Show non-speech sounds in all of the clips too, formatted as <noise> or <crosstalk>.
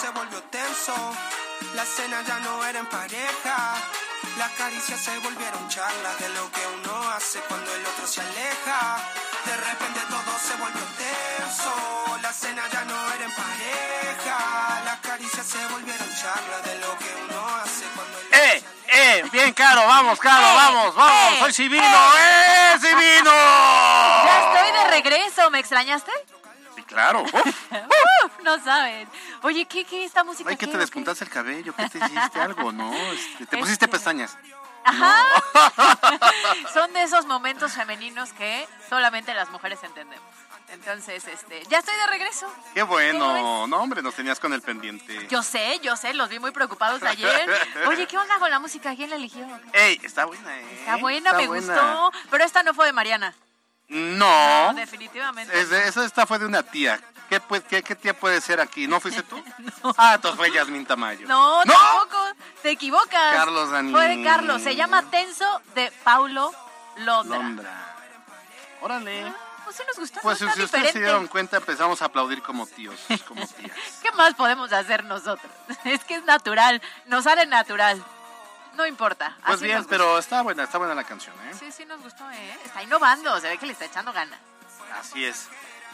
Se volvió tenso. La cena ya no era en pareja. Las caricias se volvieron charlas de lo que uno hace cuando el otro se aleja. De repente todo se volvió tenso. La cena ya no era en pareja. Las caricias se volvieron charlas de lo que uno hace cuando el otro ¡Eh! ¡Eh! Bien, Caro, vamos, Caro, ¡Eh! vamos, vamos. ¡Eh! Soy Civino, ¡eh! ¡Civino! Ya estoy de regreso, ¿me extrañaste? Claro. <laughs> Uf. Uf, no saben. Oye, ¿qué, qué esta música? Ay, que qué, te despuntaste el cabello, ¿qué te hiciste algo, no? Este, te pusiste Este- pestañas. Ajá. <laughs> Son de esos momentos femeninos que solamente las mujeres entendemos. Entonces, este, ya estoy de regreso. Qué ¿Cómo bueno. No, hombre, nos tenías con el pendiente. Yo sé, yo sé, los vi muy preocupados ayer. <laughs> Oye, ¿qué onda con la música? ¿Quién la eligió? Ey, está buena, ¿eh? Está buena, me buena. gustó. Pero esta no fue de Mariana. No. No, definitivamente. Es de- esa esta fue de una tía. ¿Qué, pues, qué, qué tía puede ser aquí? ¿No fuiste tú? <laughs> Ah, entonces fue Yasmin Tamayo. No, tampoco. Te equivocas. Carlos Daniel. Fue de Carlos. Se llama Tenso de Paulo Londra. Londra. Órale. Pues sí nos gustó. Pues no si ustedes se dieron cuenta, empezamos a aplaudir como tíos, como tías. <laughs> ¿Qué más podemos hacer nosotros? <laughs> Es que es natural. Nos sale natural. No importa. Pues así bien, pero está buena, está buena la canción, ¿eh? Sí, sí nos gustó, ¿eh? Está innovando. Se ve que le está echando ganas. Así es.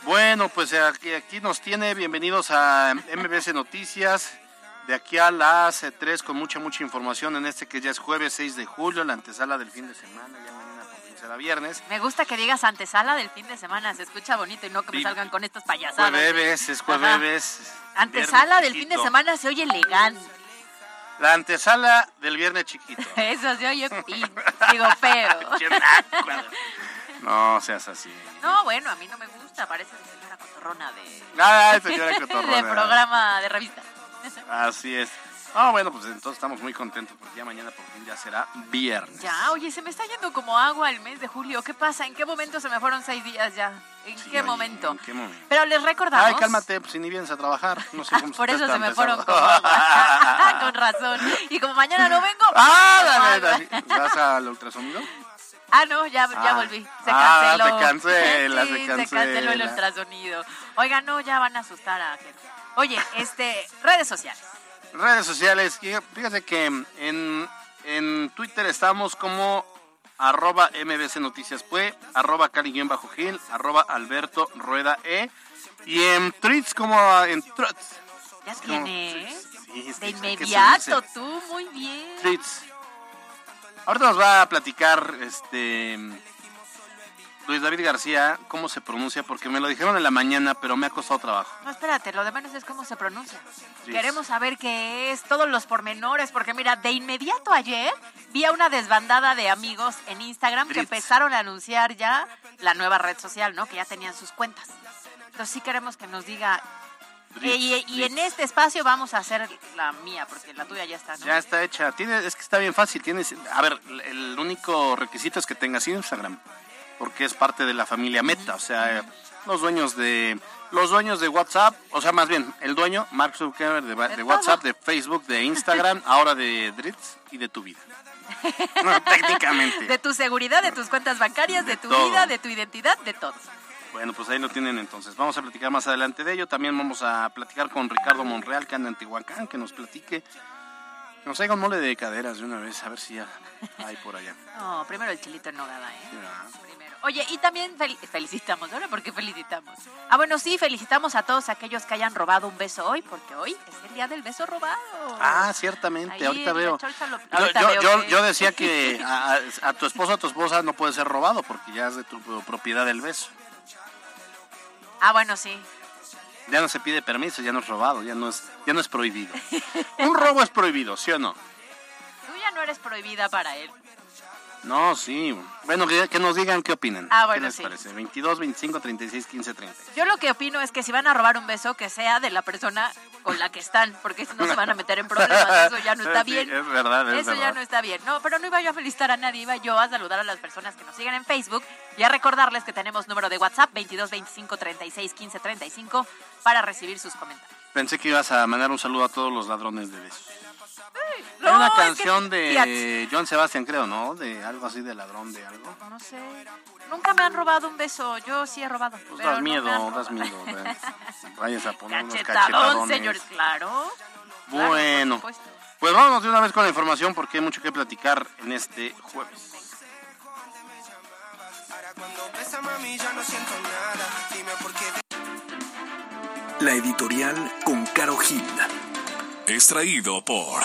Bueno, pues eh, aquí, aquí nos tiene, bienvenidos a MBS Noticias. De aquí a las 3 con mucha, mucha información en este que ya es jueves 6 de julio, la antesala del fin de semana, ya mañana será viernes. Me gusta que digas antesala del fin de semana. Se escucha bonito y no que me salgan con estas payasadas. Jueves, es jueves. Antesala del fin de semana se oye elegante. La antesala del viernes chiquito. <laughs> Eso se oye. Digo feo. <laughs> No seas así. No, bueno, a mí no me gusta. Parece señora cotorrona de, Ay, señora <laughs> cotorrona. de programa de revista. Así es. Ah, bueno, pues entonces estamos muy contentos porque ya mañana por fin ya será viernes. Ya, oye, se me está yendo como agua el mes de julio. ¿Qué pasa? ¿En qué momento se me fueron seis días ya? ¿En Sí, qué oye, momento? ¿En qué momento? Pero les recordamos. Ay, cálmate, pues si ni vienes a trabajar. No sé cómo Por eso se me fueron como agua. <laughs> <laughs> Con razón. Y como mañana no vengo. Ah, como dale, dale. ¿Vas al ultrasonido? Ah, no, ya, ya Ah. volví. Se Ah, canceló. se cancela, Sí, se se canceló el cancela. ultrasonido. Oiga, no, ya van a asustar a gente. Oye, este, redes sociales. Redes sociales. Fíjate que en, en Twitter estamos como arroba mbc noticias pue, arroba cali-gil, arroba alberto rueda e. Y en tweets como en tweets. Ya tienes. Sí, es De inmediato, tú, muy bien. tweets. Ahorita nos va a platicar este Luis David García cómo se pronuncia, porque me lo dijeron en la mañana, pero me ha costado trabajo. No, espérate, lo de menos es cómo se pronuncia. Sí. Queremos saber qué es, todos los pormenores, porque mira, de inmediato ayer vi a una desbandada de amigos en Instagram que empezaron a anunciar ya la nueva red social, ¿no? Que ya tenían sus cuentas. Entonces sí queremos que nos diga... Dritz, Eh, y, en este espacio vamos a hacer la mía, porque la tuya ya está, ¿no? Ya está hecha. Tiene, es que está bien fácil. Tienes, a ver, el único requisito es que tengas Instagram, porque es parte de la familia Meta. O sea, los dueños de los dueños de WhatsApp, o sea, más bien el dueño Mark Zuckerberg de, De de WhatsApp, de Facebook, de Instagram, <laughs> ahora de Dritz y de tu vida. No, <laughs> técnicamente. De tu seguridad, de tus cuentas bancarias, de, De tu todo. vida, de tu identidad, de todo. Bueno, pues ahí lo tienen entonces. Vamos a platicar más adelante de ello. También vamos a platicar con Ricardo Monreal, que anda en Tehuacán, que nos platique. Nos un mole de caderas de una vez, a ver si ya hay por allá. <laughs> No, primero el chilito en nogada, ¿eh? Primero. Oye, y también fel- felicitamos, ¿ahora por qué felicitamos? Ah, bueno, sí, felicitamos a todos aquellos que hayan robado un beso hoy, porque hoy es el día del beso robado. Ah, ciertamente, Ahí ahorita veo. lo- Yo, ahorita yo- veo yo- que- yo decía que <laughs> a, a- tu esposo, a tu esposa no puede ser robado porque ya es de tu propiedad el beso. Ah, bueno, sí. Ya no se pide permiso, ya no es robado, ya no es, ya no es prohibido. Un robo es prohibido, ¿sí o no? Tú ya no eres prohibida para él. No, sí. Bueno, que, que nos digan qué opinan. Ah, bueno, ¿Qué les sí. parece? 22, 25, 36, 15, 30. Yo lo que opino es que si van a robar un beso, que sea de la persona con la que están, porque no se van a meter en <laughs> problemas, eso ya no está Sí, bien. es verdad, es Eso ya verdad. no está bien. No, pero no iba yo a felicitar a nadie, iba yo a saludar a las personas que nos siguen en Facebook y a recordarles que tenemos número de WhatsApp 22 25 36 15 35 para recibir sus comentarios. Pensé que ibas a mandar un saludo a todos los ladrones de besos. No, <laughs> Hay una es que- canción de John Sebastian, creo, ¿no? De algo así de ladrón de algo. No sé. Nunca me han robado un beso. Yo sí he robado. Pues pero das no me miedo, das miedo. <laughs> Vayas a poner unos cachetadones. señores, claro. Bueno, pues vámonos de una vez con la información porque hay mucho que platicar en este jueves. La editorial con Caro Gil. Extraído por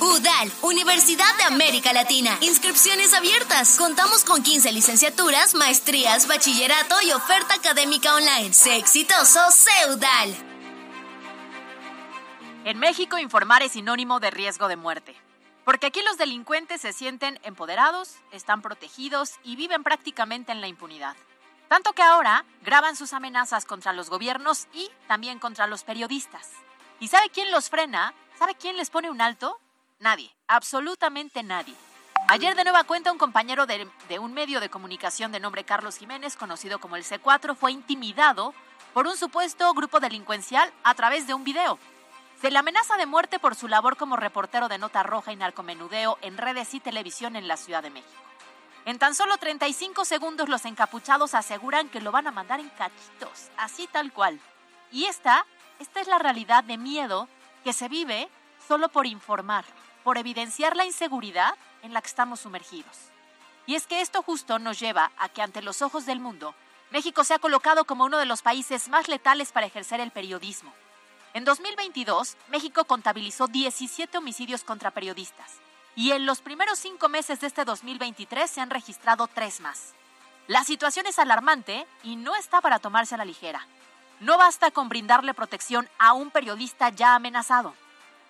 UDAL, Universidad de América Latina. Inscripciones abiertas. Contamos con 15 licenciaturas, maestrías, bachillerato y oferta académica online. Sé exitoso, sé UDAL. En México, informar es sinónimo de riesgo de muerte. Porque aquí los delincuentes se sienten empoderados, están protegidos y viven prácticamente en la impunidad. Tanto que ahora graban sus amenazas contra los gobiernos y también contra los periodistas. ¿Y sabe quién los frena? ¿Sabe quién les pone un alto? Nadie, absolutamente nadie. Ayer de nueva cuenta un compañero de, de un medio de comunicación de nombre Carlos Jiménez, conocido como el C4, fue intimidado por un supuesto grupo delincuencial a través de un video. Se le amenaza de muerte por su labor como reportero de nota roja y narcomenudeo en redes y televisión en la Ciudad de México. En tan solo 35 segundos los encapuchados aseguran que lo van a mandar en cachitos, así tal cual. Y esta, esta es la realidad de miedo que se vive solo por informar, por evidenciar la inseguridad en la que estamos sumergidos. Y es que esto justo nos lleva a que ante los ojos del mundo, México se ha colocado como uno de los países más letales para ejercer el periodismo. En 2022, México contabilizó 17 homicidios contra periodistas y en los primeros cinco meses de este 2023 se han registrado tres más. La situación es alarmante y no está para tomarse a la ligera. No basta con brindarle protección a un periodista ya amenazado.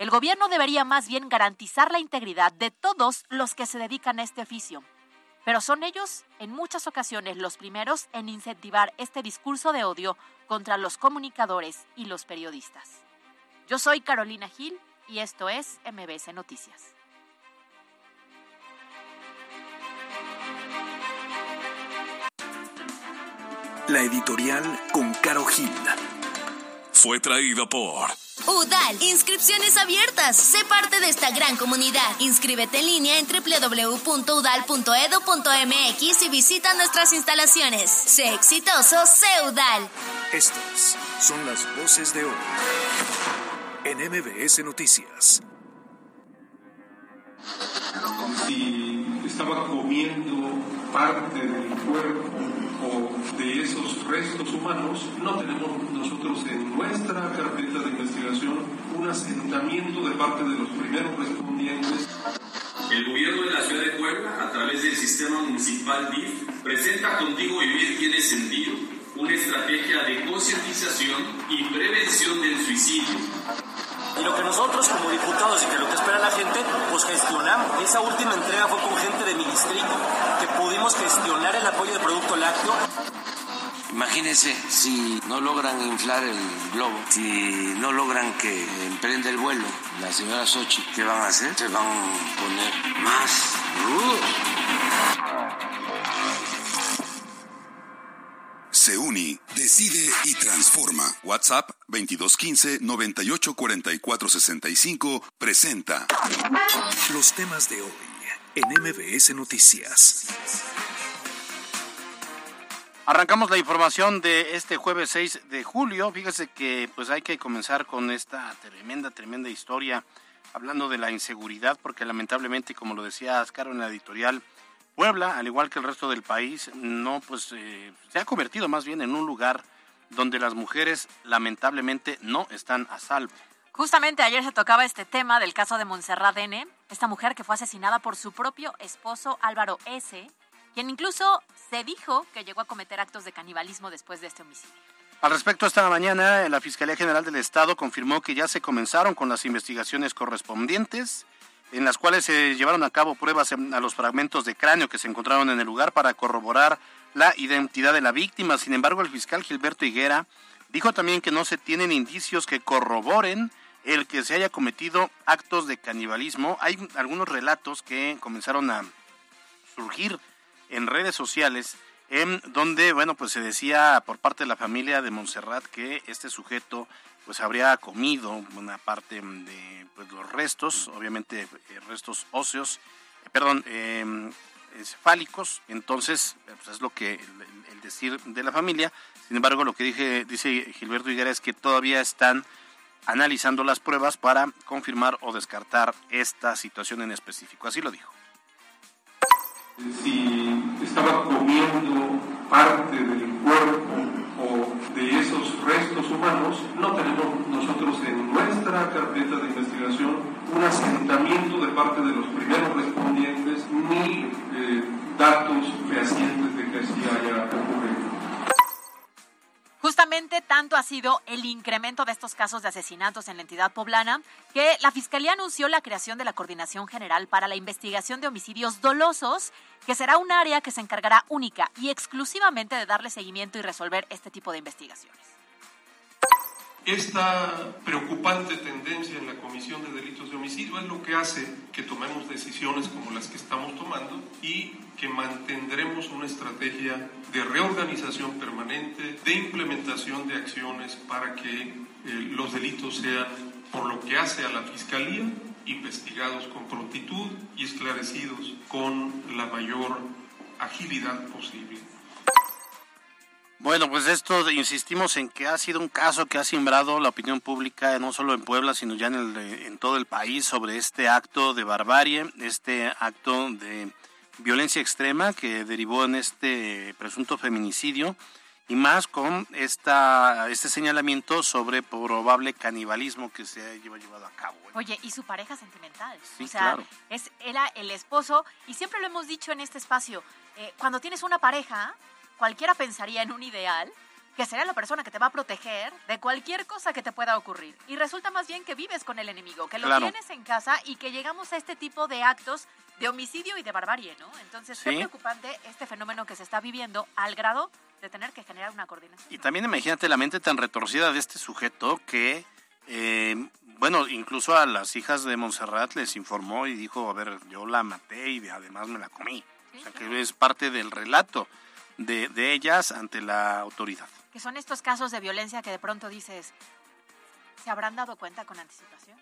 El gobierno debería más bien garantizar la integridad de todos los que se dedican a este oficio. Pero son ellos, en muchas ocasiones, los primeros en incentivar este discurso de odio contra los comunicadores y los periodistas. Yo soy Carolina Gil y esto es MBS Noticias. La editorial con Caro Gil. Fue traído por UDAL, inscripciones abiertas. Sé parte de esta gran comunidad. Inscríbete en línea en www.udal.edu.mx y visita nuestras instalaciones. Sé exitoso, sé UDAL. Estas son las voces de hoy en MBS Noticias. Estaba comiendo parte del cuerpo o de esos restos humanos, no tenemos nosotros en nuestra carpeta de investigación un asentamiento de parte de los primeros respondientes. El gobierno de la ciudad de Puebla, a través del sistema municipal DIF, presenta Contigo Vivir Tiene Sentido, una estrategia de concientización y prevención del suicidio. Lo que nosotros como diputados y que lo que espera la gente, pues gestionamos. Esa última entrega fue con gente de mi distrito, que pudimos gestionar el apoyo de producto lácteo. Imagínense si no logran inflar el globo, si no logran que emprenda el vuelo la señora Sochi, ¿qué van a hacer? Se van a poner más rudos. SEUNI decide y transforma. WhatsApp 2215 984465 presenta Los temas de hoy en MBS Noticias. Arrancamos la información de este jueves 6 de julio. Fíjese que pues hay que comenzar con esta tremenda, tremenda historia hablando de la inseguridad, porque lamentablemente, como lo decía Ascaro en la editorial, Puebla, al igual que el resto del país, no pues eh, se ha convertido más bien en un lugar donde las mujeres lamentablemente no están a salvo. Justamente ayer se tocaba este tema del caso de Montserrat N., esta mujer que fue asesinada por su propio esposo Álvaro S., quien incluso se dijo que llegó a cometer actos de canibalismo después de este homicidio. Al respecto, esta mañana la Fiscalía General del Estado confirmó que ya se comenzaron con las investigaciones correspondientes, en las cuales se llevaron a cabo pruebas a los fragmentos de cráneo que se encontraron en el lugar para corroborar la identidad de la víctima. Sin embargo, el fiscal Gilberto Higuera dijo también que no se tienen indicios que corroboren el que se haya cometido actos de canibalismo. Hay algunos relatos que comenzaron a surgir en redes sociales en donde, bueno, pues se decía por parte de la familia de Montserrat que este sujeto pues habría comido una parte de pues, los restos, obviamente eh, restos óseos, eh, perdón, eh, cefálicos, entonces pues, es lo que el, decir de la familia. Sin embargo, lo que dije, dice Gilberto Higuera es que todavía están analizando las pruebas para confirmar o descartar esta situación en específico. Así lo dijo si estaba comiendo parte del cuerpo restos humanos, no tenemos nosotros en nuestra carpeta de investigación un asentamiento de parte de los primeros respondientes ni eh, datos fehacientes de que así haya ocurrido. Justamente tanto ha sido el incremento de estos casos de asesinatos en la entidad poblana que la Fiscalía anunció la creación de la Coordinación General para la Investigación de Homicidios Dolosos, que será un área que se encargará única y exclusivamente de darle seguimiento y resolver este tipo de investigaciones. Esta preocupante tendencia en la comisión de delitos de homicidio es lo que hace que tomemos decisiones como las que estamos tomando y que mantendremos una estrategia de reorganización permanente, de implementación de acciones para que eh, los delitos sean, por lo que hace a la Fiscalía, investigados con prontitud y esclarecidos con la mayor agilidad posible. Bueno, pues esto insistimos en que ha sido un caso que ha simbrado la opinión pública no solo en Puebla, sino ya en, el, en todo el país sobre este acto de barbarie, este acto de violencia extrema que derivó en este presunto feminicidio y más con esta, este señalamiento sobre probable canibalismo que se ha llevado a cabo. Oye, y su pareja sentimental. Sí, o sea, claro. es, era el esposo, y siempre lo hemos dicho en este espacio, eh, cuando tienes una pareja, cualquiera pensaría en un ideal que será la persona que te va a proteger de cualquier cosa que te pueda ocurrir. Y resulta más bien que vives con el enemigo, que lo Claro. tienes en casa y que llegamos a este tipo de actos de homicidio y de barbarie, ¿no? Entonces, qué Sí. preocupante este fenómeno que se está viviendo al grado de tener que generar una coordinación. Y también imagínate la mente tan retorcida de este sujeto que, eh, bueno, incluso a las hijas de Montserrat les informó y dijo, a ver, yo la maté y además me la comí. O sea, que es parte del relato de, de ellas ante la autoridad. Que son estos casos de violencia que de pronto dices, ¿se habrán dado cuenta con anticipación?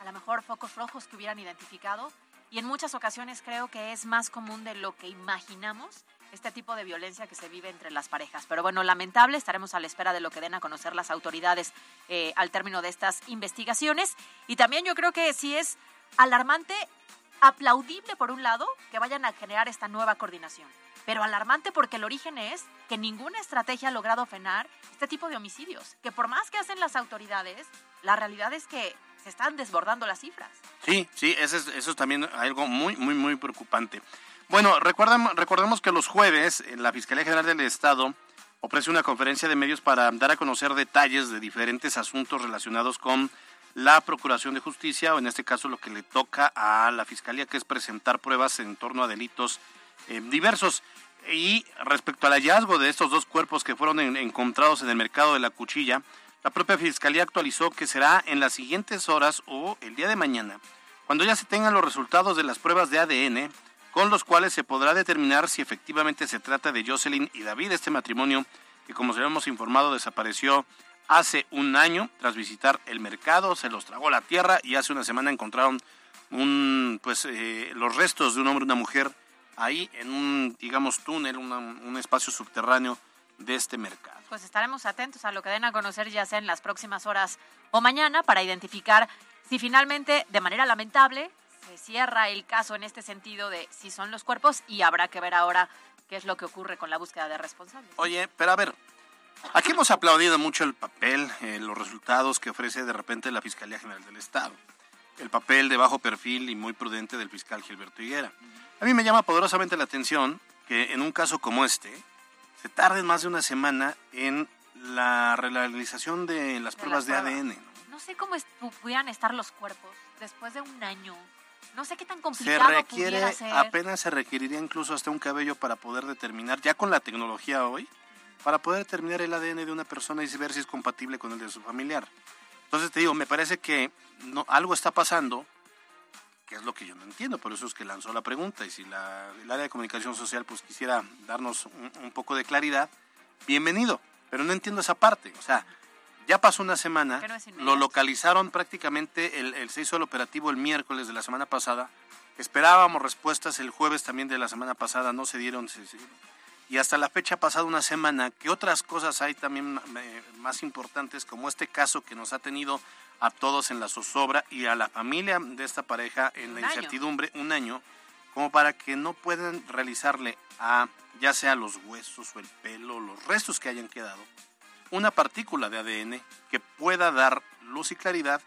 A lo mejor focos rojos que hubieran identificado. Y en muchas ocasiones creo que es más común de lo que imaginamos este tipo de violencia que se vive entre las parejas. Pero bueno, lamentable, estaremos a la espera de lo que den a conocer las autoridades eh, al término de estas investigaciones. Y también yo creo que sí es alarmante, aplaudible por un lado, que vayan a generar esta nueva coordinación. Pero alarmante porque el origen es que ninguna estrategia ha logrado frenar este tipo de homicidios. Que por más que hacen las autoridades, la realidad es que se están desbordando las cifras. Sí, sí, eso es, eso es también algo muy, muy, muy preocupante. Bueno, recuerdan, recordemos que los jueves eh, la Fiscalía General del Estado ofrece una conferencia de medios para dar a conocer detalles de diferentes asuntos relacionados con la Procuración de Justicia, o en este caso lo que le toca a la Fiscalía, que es presentar pruebas en torno a delitos eh, diversos. Y respecto al hallazgo de estos dos cuerpos que fueron en- encontrados en el mercado de la cuchilla, la propia Fiscalía actualizó que será en las siguientes horas o el día de mañana, cuando ya se tengan los resultados de las pruebas de ADN, con los cuales se podrá determinar si efectivamente se trata de Jocelyn y David, este matrimonio que como se hemos informado desapareció hace un año tras visitar el mercado, se los tragó la tierra y hace una semana encontraron un, pues, eh, los restos de un hombre y una mujer ahí en un, digamos, túnel, una- un espacio subterráneo de este mercado. Pues estaremos atentos a lo que den a conocer ya sea en las próximas horas o mañana para identificar si finalmente, de manera lamentable, se cierra el caso en este sentido de si son los cuerpos y habrá que ver ahora qué es lo que ocurre con la búsqueda de responsables. Oye, pero a ver, aquí hemos aplaudido mucho el papel, eh, los resultados que ofrece de repente la Fiscalía General del Estado. El papel de bajo perfil y muy prudente del fiscal Gilberto Higuera. A mí me llama poderosamente la atención que en un caso como este se tarden más de una semana en la realización de las pruebas de, ADN. ¿no? No sé cómo pudieran estar los cuerpos después de un año. No sé qué tan Se complicado requiere, pudiera ser. apenas se requeriría incluso hasta un cabello para poder determinar, ya con la tecnología hoy, para poder determinar el ADN de una persona y ver si es compatible con el de su familiar. Entonces te digo, me parece que no, algo está pasando, que es lo que yo no entiendo, por eso es que lanzó la pregunta. Y si la- el área de comunicación social pues quisiera darnos un, un poco de claridad, bienvenido. Pero no entiendo esa parte. O sea, ya pasó una semana, lo localizaron prácticamente, el, el- se hizo el operativo el miércoles de la semana pasada. Esperábamos respuestas el jueves también de la semana pasada, no se dieron. se- se- y hasta la fecha ha pasado una semana. ¿Qué otras cosas hay también más importantes, como este caso que nos ha tenido a todos en la zozobra y a la familia de esta pareja en la incertidumbre un año, como para que no puedan realizarle a ya sea los huesos o el pelo, los restos que hayan quedado, una partícula de ADN que pueda dar luz y claridad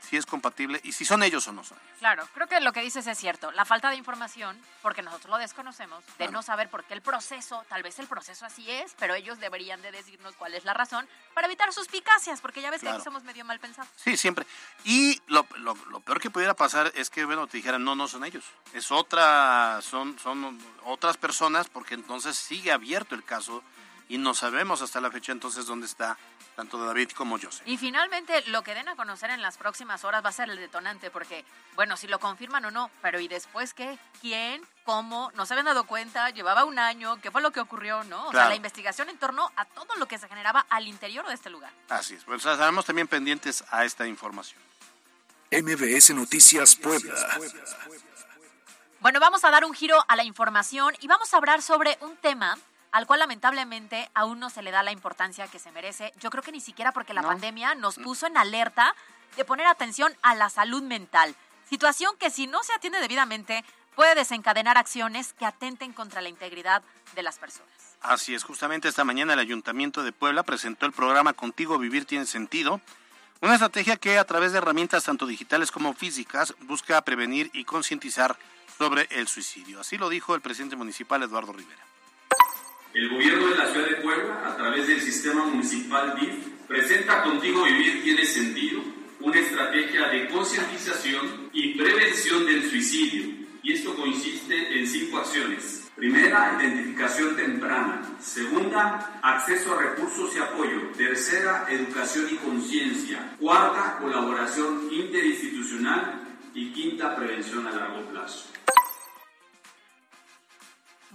si es compatible y si son ellos o no son. Claro, creo que lo que dices es cierto. La falta de información, porque nosotros lo desconocemos, de Claro. no saber por qué el proceso, tal vez el proceso así es, pero ellos deberían de decirnos cuál es la razón para evitar suspicacias, porque ya ves que aquí somos medio mal pensados. Sí, siempre. Y lo, lo- lo peor que pudiera pasar es que, bueno, te dijeran, no, no son ellos. Es otra, son, son otras personas, porque entonces sigue abierto el caso y no sabemos hasta la fecha entonces dónde está tanto David como José. Y finalmente, lo que den a conocer en las próximas horas va a ser el detonante, porque, bueno, si lo confirman o no, pero ¿y después qué? ¿Quién? ¿Cómo? ¿No se habían dado cuenta? ¿Llevaba un año? ¿Qué fue lo que ocurrió? ¿No? O sea, la investigación en torno a todo lo que se generaba al interior de este lugar. Así es. Pues estaremos también pendientes a esta información. MBS Noticias Puebla. Bueno, vamos a dar un giro a la información y vamos a hablar sobre un tema al cual lamentablemente aún no se le da la importancia que se merece. Yo creo que ni siquiera porque la No. pandemia nos puso en alerta de poner atención a la salud mental. Situación que si no se atiende debidamente puede desencadenar acciones que atenten contra la integridad de las personas. Así es, justamente esta mañana el Ayuntamiento de Puebla presentó el programa Contigo Vivir Tiene Sentido, una estrategia que a través de herramientas tanto digitales como físicas busca prevenir y concientizar sobre el suicidio. Así lo dijo el presidente municipal Eduardo Rivera. El gobierno de la ciudad de Puebla, a través del sistema municipal DIF, presenta Contigo Vivir Tiene Sentido, una estrategia de concientización y prevención del suicidio. Y esto consiste en cinco acciones. Primera, identificación temprana. Segunda, acceso a recursos y apoyo. Tercera, educación y conciencia. Cuarta, colaboración interinstitucional. Y quinta, prevención a largo plazo.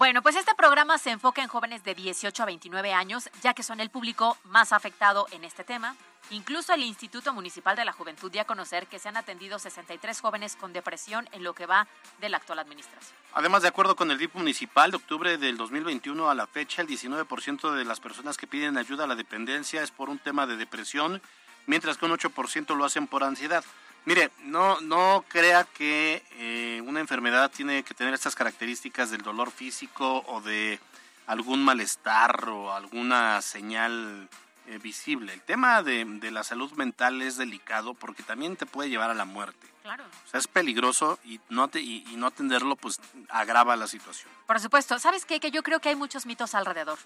Bueno, pues este programa se enfoca en jóvenes de 18 a 29 años, ya que son el público más afectado en este tema. Incluso el Instituto Municipal de la Juventud dio a conocer que se han atendido 63 jóvenes con depresión en lo que va de la actual administración. Además, de acuerdo con el DIP municipal, de octubre del 2021 a la fecha, el 19% de las personas que piden ayuda a la dependencia es por un tema de depresión, mientras que un 8% lo hacen por ansiedad. Mire, no, no crea que eh, una enfermedad tiene que tener estas características del dolor físico o de algún malestar o alguna señal eh, visible. El tema de, de la salud mental es delicado porque también te puede llevar a la muerte. Claro. O sea, es peligroso y no, te, y, y no atenderlo pues agrava la situación. Por supuesto, ¿sabes qué? Que yo creo que hay muchos mitos alrededor.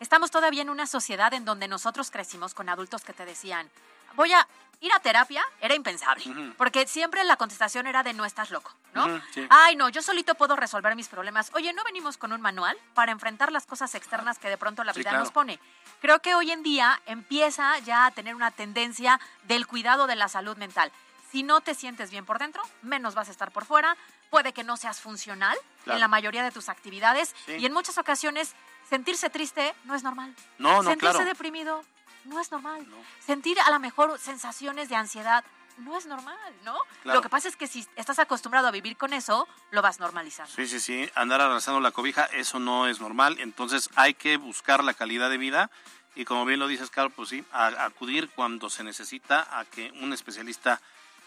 Estamos todavía en una sociedad en donde nosotros crecimos con adultos que te decían, voy a ir a terapia, era impensable, Ujú. porque siempre la contestación era de no estás loco, ¿no? Ujú, sí. Ay, no, yo solito puedo resolver mis problemas. Oye, ¿no venimos con un manual para enfrentar las cosas externas que de pronto la Sí, vida claro. nos pone? Creo que hoy en día empieza ya a tener una tendencia del cuidado de la salud mental. Si no te sientes bien por dentro, menos vas a estar por fuera. Puede que no seas funcional Claro. en la mayoría de tus actividades Sí. y en muchas ocasiones sentirse triste no es normal. No, no, sentirse claro. deprimido no es normal. No. Sentir a lo mejor sensaciones de ansiedad no es normal, ¿no? Claro. Lo que pasa es que si estás acostumbrado a vivir con eso, lo vas normalizando. Sí, sí, sí, andar arrasando la cobija, eso no es normal, entonces hay que buscar la calidad de vida y como bien lo dices, Carlos, pues sí, a- acudir cuando se necesita a que un especialista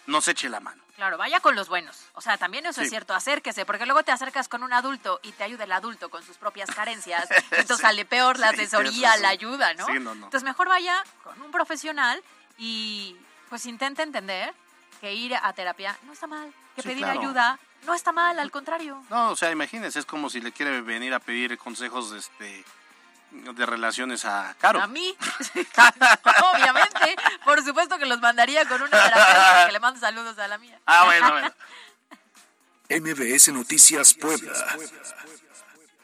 nos eche la mano. Claro, vaya con los buenos. O sea, también eso es cierto, acérquese, porque luego te acercas con un adulto y te ayuda el adulto con sus propias carencias. <laughs> Entonces Sí. sale peor la asesoría, la ayuda, ¿no? Sí, no, no. Entonces mejor vaya con un profesional y pues intente entender que ir a terapia no está mal, que pedir claro. ayuda no está mal, al contrario. No, o sea, imagínense, es como si le quiere venir a pedir consejos de este de relaciones a Caro. A mí, <laughs> obviamente, por supuesto que los mandaría con una terapeuta que le mando saludos a la mía. Ah, bueno, bueno. <laughs> MBS Noticias Puebla.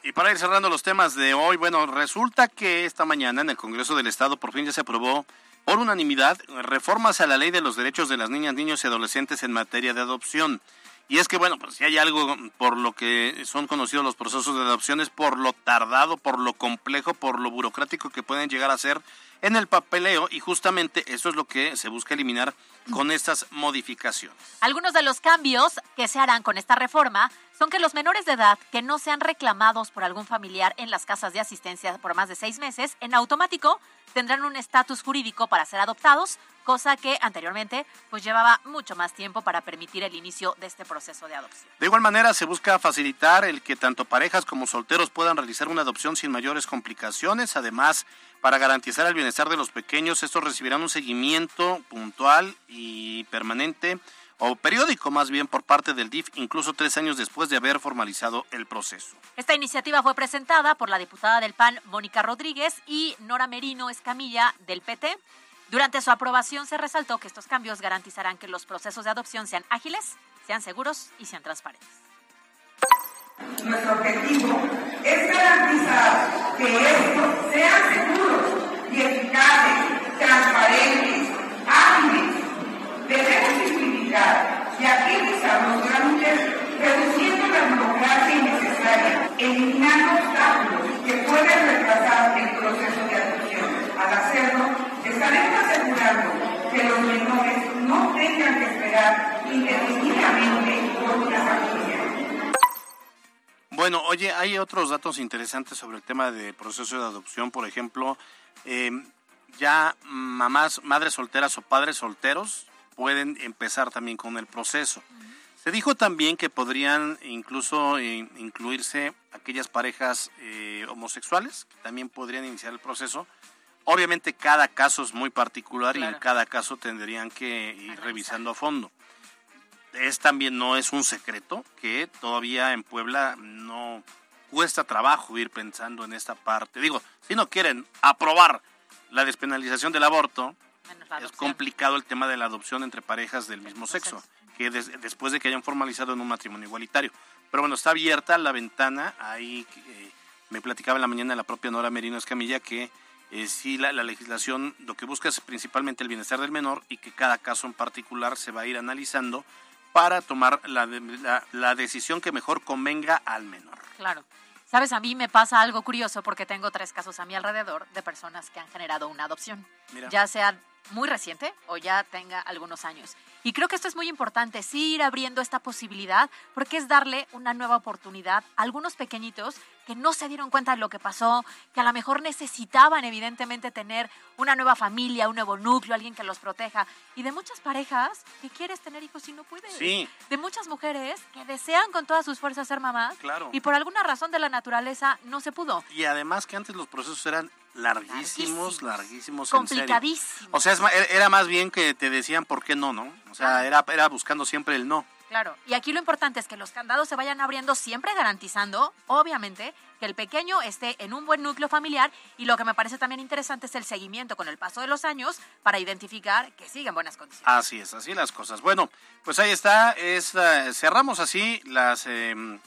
Y para ir cerrando los temas de hoy, bueno, resulta que esta mañana en el Congreso del Estado por fin ya se aprobó por unanimidad reformas a la ley de los derechos de las niñas, niños y adolescentes en materia de adopción. Y es que, bueno, pues si hay algo por lo que son conocidos los procesos de adopción es por lo tardado, por lo complejo, por lo burocrático que pueden llegar a ser en el papeleo y justamente eso es lo que se busca eliminar con estas modificaciones. Algunos de los cambios que se harán con esta reforma son que los menores de edad que no sean reclamados por algún familiar en las casas de asistencia por más de seis meses, en automático tendrán un estatus jurídico para ser adoptados, cosa que anteriormente pues llevaba mucho más tiempo para permitir el inicio de este proceso de adopción. De igual manera se busca facilitar el que tanto parejas como solteros puedan realizar una adopción sin mayores complicaciones, además para garantizar el bienestar de los pequeños, estos recibirán un seguimiento puntual y permanente o periódico más bien por parte del DIF, incluso tres años después de haber formalizado el proceso. Esta iniciativa fue presentada por la diputada del PAN, Mónica Rodríguez, y Nora Merino Escamilla, del PT. Durante su aprobación se resaltó que estos cambios garantizarán que los procesos de adopción sean ágiles, sean seguros y sean transparentes. Nuestro objetivo es garantizar que estos sean seguros y eficaces, transparentes, ágiles. Debemos simplificar y agilizar los trámites reduciendo la burocracia innecesaria, eliminando obstáculos que pueden retrasar el proceso de adopción. Al hacerlo, estaremos asegurando que los menores no tengan que esperar indefinidamente por una familia. Bueno, oye, hay otros datos interesantes sobre el tema de proceso de adopción, por ejemplo, eh, ya mamás, madres solteras o padres solteros pueden empezar también con el proceso. Se dijo también que podrían incluso eh, incluirse aquellas parejas eh, homosexuales, que también podrían iniciar el proceso. Obviamente cada caso es muy particular y en cada caso tendrían que ir revisando a fondo. Es también no es un secreto que todavía en Puebla no cuesta trabajo ir pensando en esta parte. Digo, si no quieren aprobar la despenalización del aborto, es complicado el tema de la adopción entre parejas del mismo sexo, que después de que hayan formalizado en un matrimonio igualitario. Pero bueno, está abierta la ventana. Ahí eh, me platicaba en la mañana la propia Nora Merino Escamilla que eh, sí la, la, legislación lo que busca es principalmente el bienestar del menor y que cada caso en particular se va a ir analizando para tomar la, la, la decisión que mejor convenga al menor. Claro. Sabes, a mí me pasa algo curioso porque tengo tres casos a mi alrededor de personas que han generado una adopción, Mira. ya sea muy reciente o ya tenga algunos años. Y creo que esto es muy importante, sí ir abriendo esta posibilidad, porque es darle una nueva oportunidad a algunos pequeñitos que no se dieron cuenta de lo que pasó, que a lo mejor necesitaban evidentemente tener una nueva familia, un nuevo núcleo, alguien que los proteja. Y de muchas parejas que quieres tener hijos y no puedes. Sí. De muchas mujeres que desean con todas sus fuerzas ser mamás. Claro. Y por alguna razón de la naturaleza no se pudo. Y además que antes los procesos eran larguísimos, larguísimos. Complicadísimos. O sea, es, era más bien que te decían por qué no, ¿no? O sea, ah. era, era buscando siempre el no. Claro, y aquí lo importante es que los candados se vayan abriendo siempre garantizando, obviamente, que el pequeño esté en un buen núcleo familiar y lo que me parece también interesante es el seguimiento con el paso de los años para identificar que sigue en buenas condiciones. Así es, así las cosas. Bueno, pues ahí está, es, uh, cerramos así las... Eh,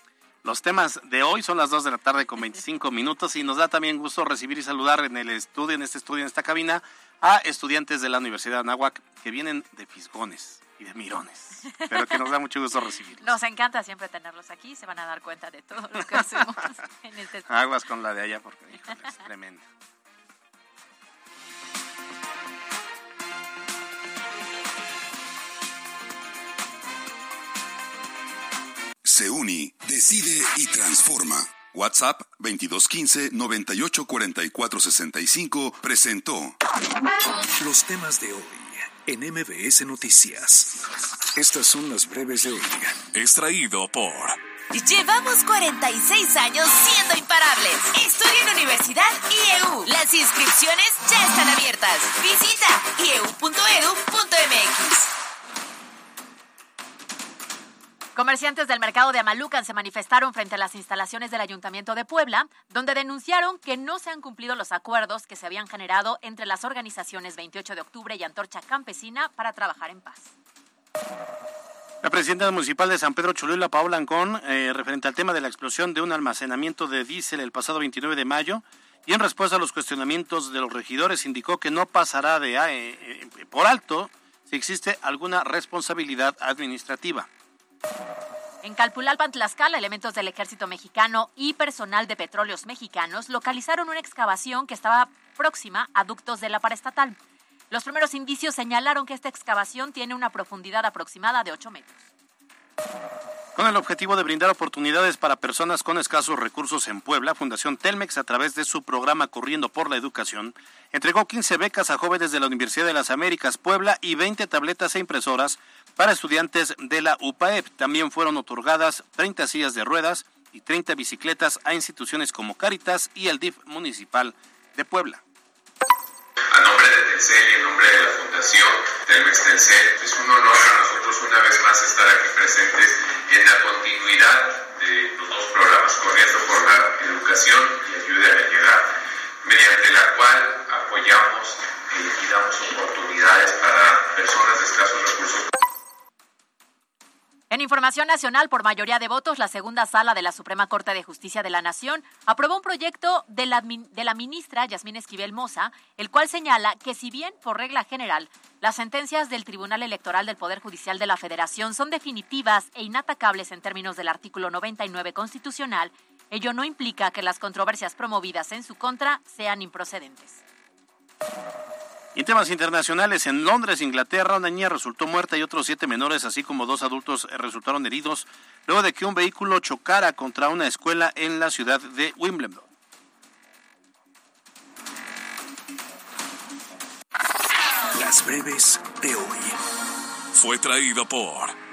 los temas de hoy son las 2 de la tarde con 25 minutos y nos da también gusto recibir y saludar en el estudio, en este estudio, en esta cabina, a estudiantes de la Universidad de Anáhuac que vienen de Fisgones y de Mirones, pero que nos da mucho gusto recibir. Nos encanta siempre tenerlos aquí, se van a dar cuenta de todo lo que hacemos <laughs> en este Aguas con la de allá porque híjole, es tremendo. Se decide y transforma. WhatsApp 2215 984465 presentó los temas de hoy en MBS Noticias. Estas son las breves de hoy. Extraído por Llevamos 46 años siendo imparables. Estudia en Universidad IEU. Las inscripciones ya están abiertas. Visita ieu.edu.mx. Comerciantes del mercado de Amalucan se manifestaron frente a las instalaciones del Ayuntamiento de Puebla, donde denunciaron que no se han cumplido los acuerdos que se habían generado entre las organizaciones 28 de octubre y Antorcha Campesina para trabajar en paz. La presidenta municipal de San Pedro Cholula, Paola Ancón, eh, referente al tema de la explosión de un almacenamiento de diésel el pasado 29 de mayo, y en respuesta a los cuestionamientos de los regidores, indicó que no pasará de eh, eh, por alto si existe alguna responsabilidad administrativa. En Calpulalpan, Tlaxcala, elementos del ejército mexicano y personal de petróleos mexicanos localizaron una excavación que estaba próxima a ductos de la paraestatal. Los primeros indicios señalaron que esta excavación tiene una profundidad aproximada de 8 metros. Con el objetivo de brindar oportunidades para personas con escasos recursos en Puebla, Fundación Telmex, a través de su programa Corriendo por la Educación, entregó 15 becas a jóvenes de la Universidad de las Américas Puebla y 20 tabletas e impresoras para estudiantes de la UPAEP. También fueron otorgadas 30 sillas de ruedas y 30 bicicletas a instituciones como Caritas y el DIF municipal de Puebla. A nombre de Telcel y en nombre de la Fundación Telmex Telcel, es un honor para nosotros una vez más estar aquí presentes en la continuidad de los dos programas, Corriendo por la Educación y Ayuda a Llegar, mediante la cual apoyamos y damos oportunidades para personas de escasos recursos. En información nacional, por mayoría de votos, la segunda sala de la Suprema Corte de Justicia de la Nación aprobó un proyecto de la, ministra Yasmín Esquivel Moza, el cual señala que si bien, por regla general, las sentencias del Tribunal Electoral del Poder Judicial de la Federación son definitivas e inatacables en términos del artículo 99 constitucional, ello no implica que las controversias promovidas en su contra sean improcedentes. En temas internacionales, en Londres, Inglaterra, una niña resultó muerta y otros siete menores, así como dos adultos, eh, resultaron heridos luego de que un vehículo chocara contra una escuela en la ciudad de Wimbledon. Las breves de hoy. Fue traído por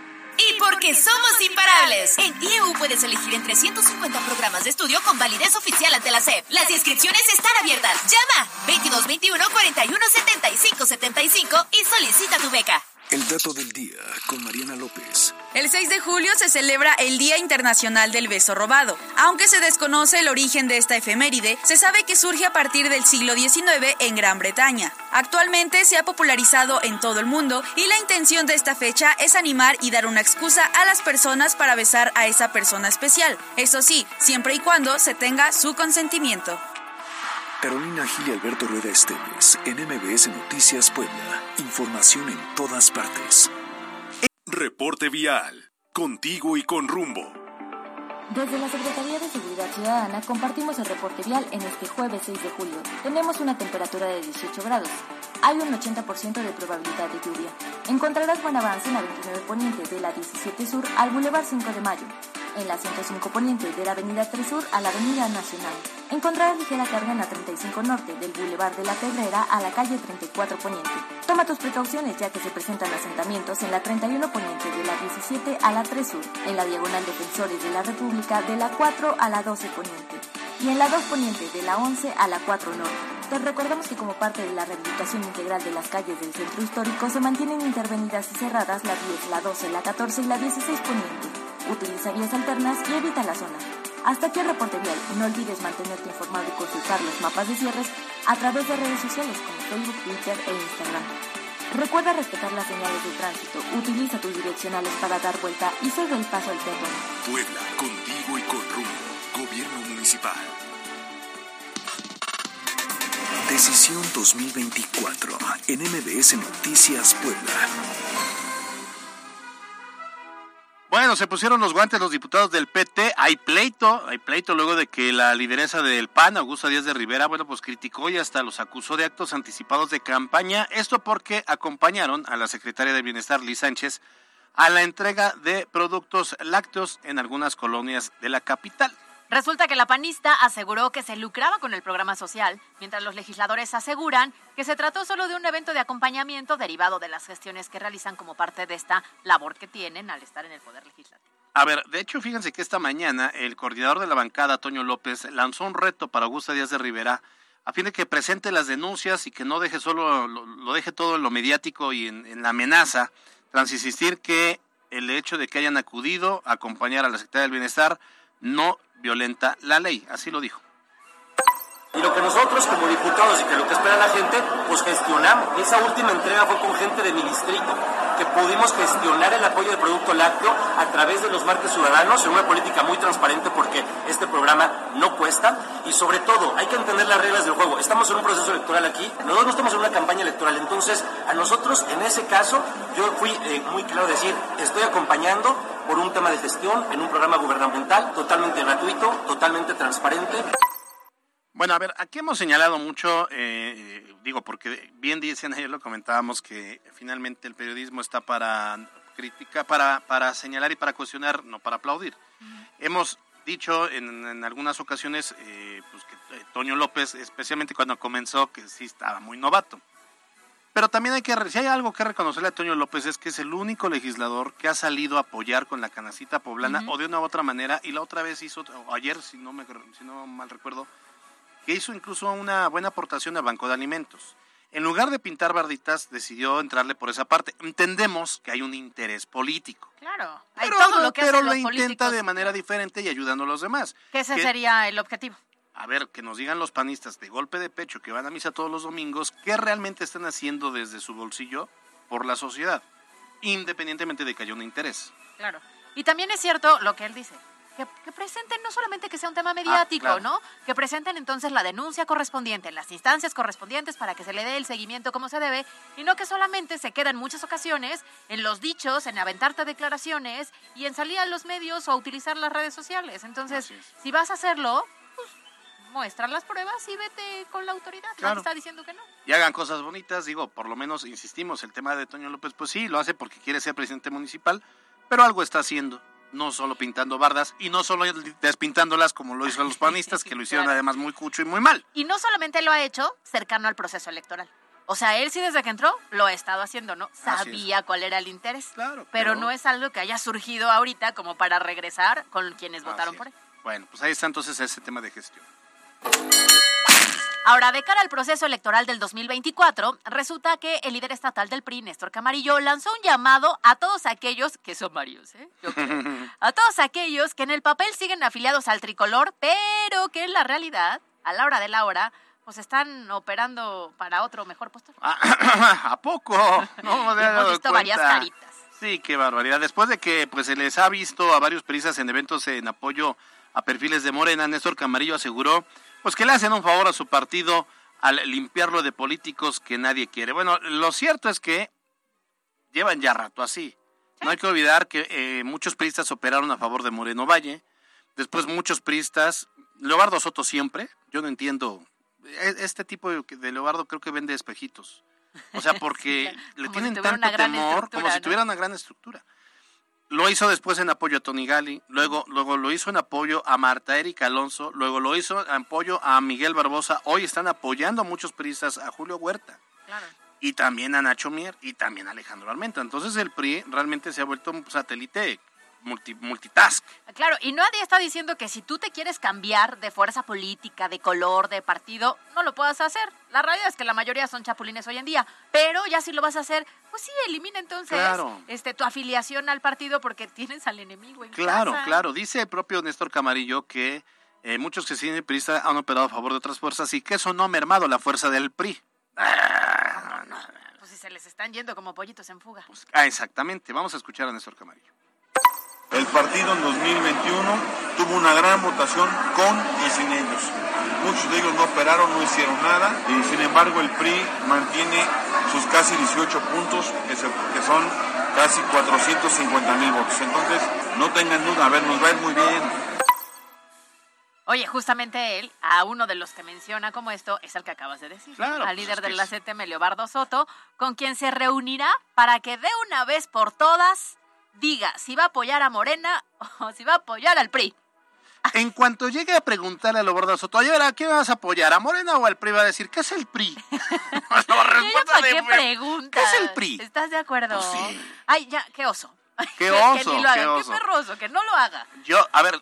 y porque somos imparables. En IEU puedes elegir entre 150 programas de estudio con validez oficial ante la SEP. Las inscripciones están abiertas. Llama 2221 41 75 75 y solicita tu beca. El dato del día con Mariana López. El 6 de julio se celebra el Día Internacional del Beso Robado. Aunque se desconoce el origen de esta efeméride, se sabe que surge a partir del siglo XIX en Gran Bretaña. Actualmente se ha popularizado en todo el mundo y la intención de esta fecha es animar y dar una excusa a las personas para besar a esa persona especial. Eso sí, siempre y cuando se tenga su consentimiento. Carolina Gil y Alberto Rueda Esteves, en MBS Noticias Puebla. Información en todas partes. Reporte vial. Contigo y con rumbo. Desde la Secretaría de Seguridad Ciudadana compartimos el reporte vial en este jueves 6 de julio. Tenemos una temperatura de 18 grados. Hay un 80% de probabilidad de lluvia. Encontrarás buen avance en la 29 Poniente de la 17 Sur al Boulevard 5 de Mayo en la 105 Poniente de la Avenida 3 Sur a la Avenida Nacional. Encontrarás ligera carga en la 35 Norte del Boulevard de la Pedrera a la calle 34 Poniente. Toma tus precauciones ya que se presentan asentamientos en la 31 Poniente de la 17 a la 3 Sur, en la Diagonal Defensores de la República de la 4 a la 12 Poniente y en la 2 Poniente de la 11 a la 4 Norte. Te recordamos que como parte de la rehabilitación integral de las calles del centro histórico se mantienen intervenidas y cerradas la 10, la 12, la 14 y la 16 Poniente. Utiliza vías alternas y evita la zona. Hasta aquí el reporte vial no olvides mantenerte informado y consultar los mapas de cierres a través de redes sociales como Facebook, Twitter e Instagram. Recuerda respetar las señales de tránsito, utiliza tus direccionales para dar vuelta y cede el paso al peatón. Puebla, contigo y con rumbo. Gobierno Decisión 2024 en MBS Noticias Puebla. Bueno, se pusieron los guantes los diputados del PT. Hay pleito, hay pleito luego de que la lideresa del PAN, Augusta Díaz de Rivera, bueno, pues criticó y hasta los acusó de actos anticipados de campaña. Esto porque acompañaron a la secretaria de Bienestar, Liz Sánchez, a la entrega de productos lácteos en algunas colonias de la capital. Resulta que la panista aseguró que se lucraba con el programa social, mientras los legisladores aseguran que se trató solo de un evento de acompañamiento derivado de las gestiones que realizan como parte de esta labor que tienen al estar en el Poder Legislativo. A ver, de hecho, fíjense que esta mañana el coordinador de la bancada, Toño López, lanzó un reto para Augusta Díaz de Rivera a fin de que presente las denuncias y que no deje solo, lo, deje todo en lo mediático y en, la amenaza, tras insistir que el hecho de que hayan acudido a acompañar a la Secretaría del Bienestar no violenta la ley, así lo dijo. Y lo que nosotros como diputados y que lo que espera la gente, pues gestionamos. Esa última entrega fue con gente de mi distrito, que pudimos gestionar el apoyo del producto lácteo a través de los marques ciudadanos en una política muy transparente porque este programa no cuesta y sobre todo hay que entender las reglas del juego. Estamos en un proceso electoral aquí, nosotros no estamos en una campaña electoral, entonces a nosotros en ese caso yo fui eh, muy claro decir, estoy acompañando por un tema de gestión en un programa gubernamental totalmente gratuito, totalmente transparente. Bueno, a ver, aquí hemos señalado mucho, eh, digo, porque bien dicen, ayer lo comentábamos, que finalmente el periodismo está para crítica, para, para señalar y para cuestionar, no para aplaudir. Hemos dicho en, en algunas ocasiones eh, pues que eh, Toño López, especialmente cuando comenzó, que sí estaba muy novato. Pero también hay que, si hay algo que reconocerle a Toño López es que es el único legislador que ha salido a apoyar con la canacita poblana o de una u otra manera, y la otra vez hizo, o ayer, si no, me, si no mal recuerdo, que hizo incluso una buena aportación al Banco de Alimentos. En lugar de pintar barditas, decidió entrarle por esa parte. Entendemos que hay un interés político, Claro. Hay pero, todo lo que pero hacen lo los intenta políticos. de manera diferente y ayudando a los demás. Que ese Que- sería el objetivo. A ver, que nos digan los panistas de golpe de pecho que van a misa todos los domingos, qué realmente están haciendo desde su bolsillo por la sociedad, independientemente de que haya un interés. Claro. Y también es cierto lo que él dice. Que, que presenten no solamente que sea un tema mediático, claro. ¿no? Que presenten entonces la denuncia correspondiente en las instancias correspondientes para que se le dé el seguimiento como se debe y no que solamente se queda en muchas ocasiones en los dichos, en aventarte declaraciones y en salir a los medios o utilizar las redes sociales. Entonces, si vas a hacerlo, pues muestra las pruebas y vete con la autoridad. Claro. Nadie está diciendo que no. Y hagan cosas bonitas, digo, por lo menos insistimos, el tema de Toño López, pues sí, lo hace porque quiere ser presidente municipal, pero algo está haciendo. No solo pintando bardas y no solo despintándolas como lo hizo los panistas, que lo <laughs> hicieron Claro. además muy cucho y muy mal. Y no solamente lo ha hecho cercano al proceso electoral. O sea, él sí desde que entró lo ha estado haciendo, ¿no? Sabía cuál era el interés. Claro, pero pero- no es algo que haya surgido ahorita como para regresar con quienes votaron por él. Bueno, pues ahí está entonces ese tema de gestión. Ahora, de cara al proceso electoral del 2024, resulta que el líder estatal del PRI, Néstor Camarillo, lanzó un llamado a todos aquellos, que son varios, ¿eh? Yo creo, <laughs> a todos aquellos que en el papel siguen afiliados al tricolor, pero que en la realidad, a la hora de la hora, pues están operando para otro mejor postor. <clears throat> ¿A poco? No me Hemos visto varias caritas. Sí, qué barbaridad. Después de que pues se les ha visto a varios peristas en eventos en apoyo a perfiles de Morena, Néstor Camarillo aseguró pues que le hacen un favor a su partido al limpiarlo de políticos que nadie quiere. Bueno, lo cierto es que llevan ya rato así. No hay que olvidar que eh, muchos priistas operaron a favor de Moreno Valle. Después muchos priistas, Leobardo Soto siempre, yo no entiendo, e- este tipo de, Leobardo creo que vende espejitos. O sea, porque <laughs> le tienen tanto temor como si tuviera una gran estructura. Lo hizo después en apoyo a Tony Gali, luego, luego lo hizo en apoyo a Marta Erika Alonso, luego lo hizo en apoyo a Miguel Barbosa. Hoy están apoyando a muchos priistas, a Julio Huerta Claro. y también a Nacho Mier y también a Alejandro Armenta. Entonces el PRI realmente se ha vuelto un satélite multi- multitask. Claro, y nadie está diciendo que si tú te quieres cambiar de fuerza política, de color, de partido, no lo puedas hacer. La realidad es que la mayoría son chapulines hoy en día, pero ya si lo vas a hacer, pues sí, elimina entonces Claro. este tu afiliación al partido porque tienes al enemigo en Claro, casa. claro. Dice el propio Néstor Camarillo que eh, muchos que siguen el PRI han operado a favor de otras fuerzas y que eso no ha mermado la fuerza del PRI. Pues si se les están yendo como pollitos en fuga. Ah, exactamente. Vamos a escuchar a Néstor Camarillo. El partido en 2021 tuvo una gran votación con y sin ellos. Muchos de ellos no operaron, no hicieron nada y sin embargo el PRI mantiene sus casi 18 puntos, que, se- que son casi 450 mil votos. Entonces, no tengan duda, a ver, nos va a ir muy bien. Oye, justamente él, a uno de los que menciona como esto, es el que acabas de decir. Claro, al pues líder es que de la es- CTM, Leobardo Soto, con quien se reunirá para que de una vez por todas diga si va a apoyar a Morena <laughs> o si va a apoyar al PRI. <laughs> En cuanto llegue a preguntarle a Loborda Soto, ¿a quién vas a apoyar? ¿A Morena o al PRI? Va a decir, ¿qué es el PRI? No, ¿Y ella para de- qué pregunta? ¿Qué es el PRI? ¿Estás de acuerdo? Pues sí. Ay, ya, qué oso. Qué <laughs> Que oso, ni lo haga, qué qué, oso. perroso, que no lo haga. Yo, a ver,